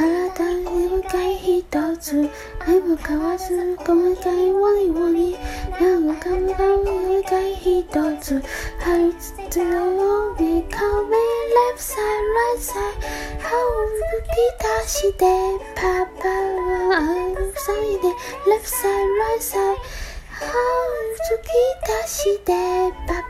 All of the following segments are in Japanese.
体に向かい一つ。愛も変わずご向かいワニワニ何もかもが向かい一つ。張りつつのように Coming left side right side 歯を吹き出してパパは塞いで left side right side 歯を吹き出してパパ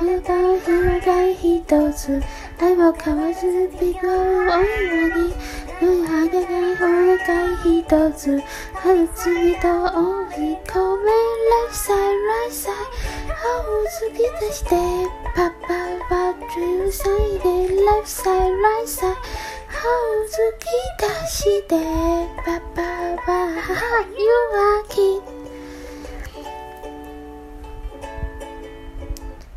がい一つ愛も交わずビッグを追いに無羽がない方が一つ。春次と追い込め left side right side 歯を突き出してパパは10歳で。left side right side 歯を突き出してパパは弱気だ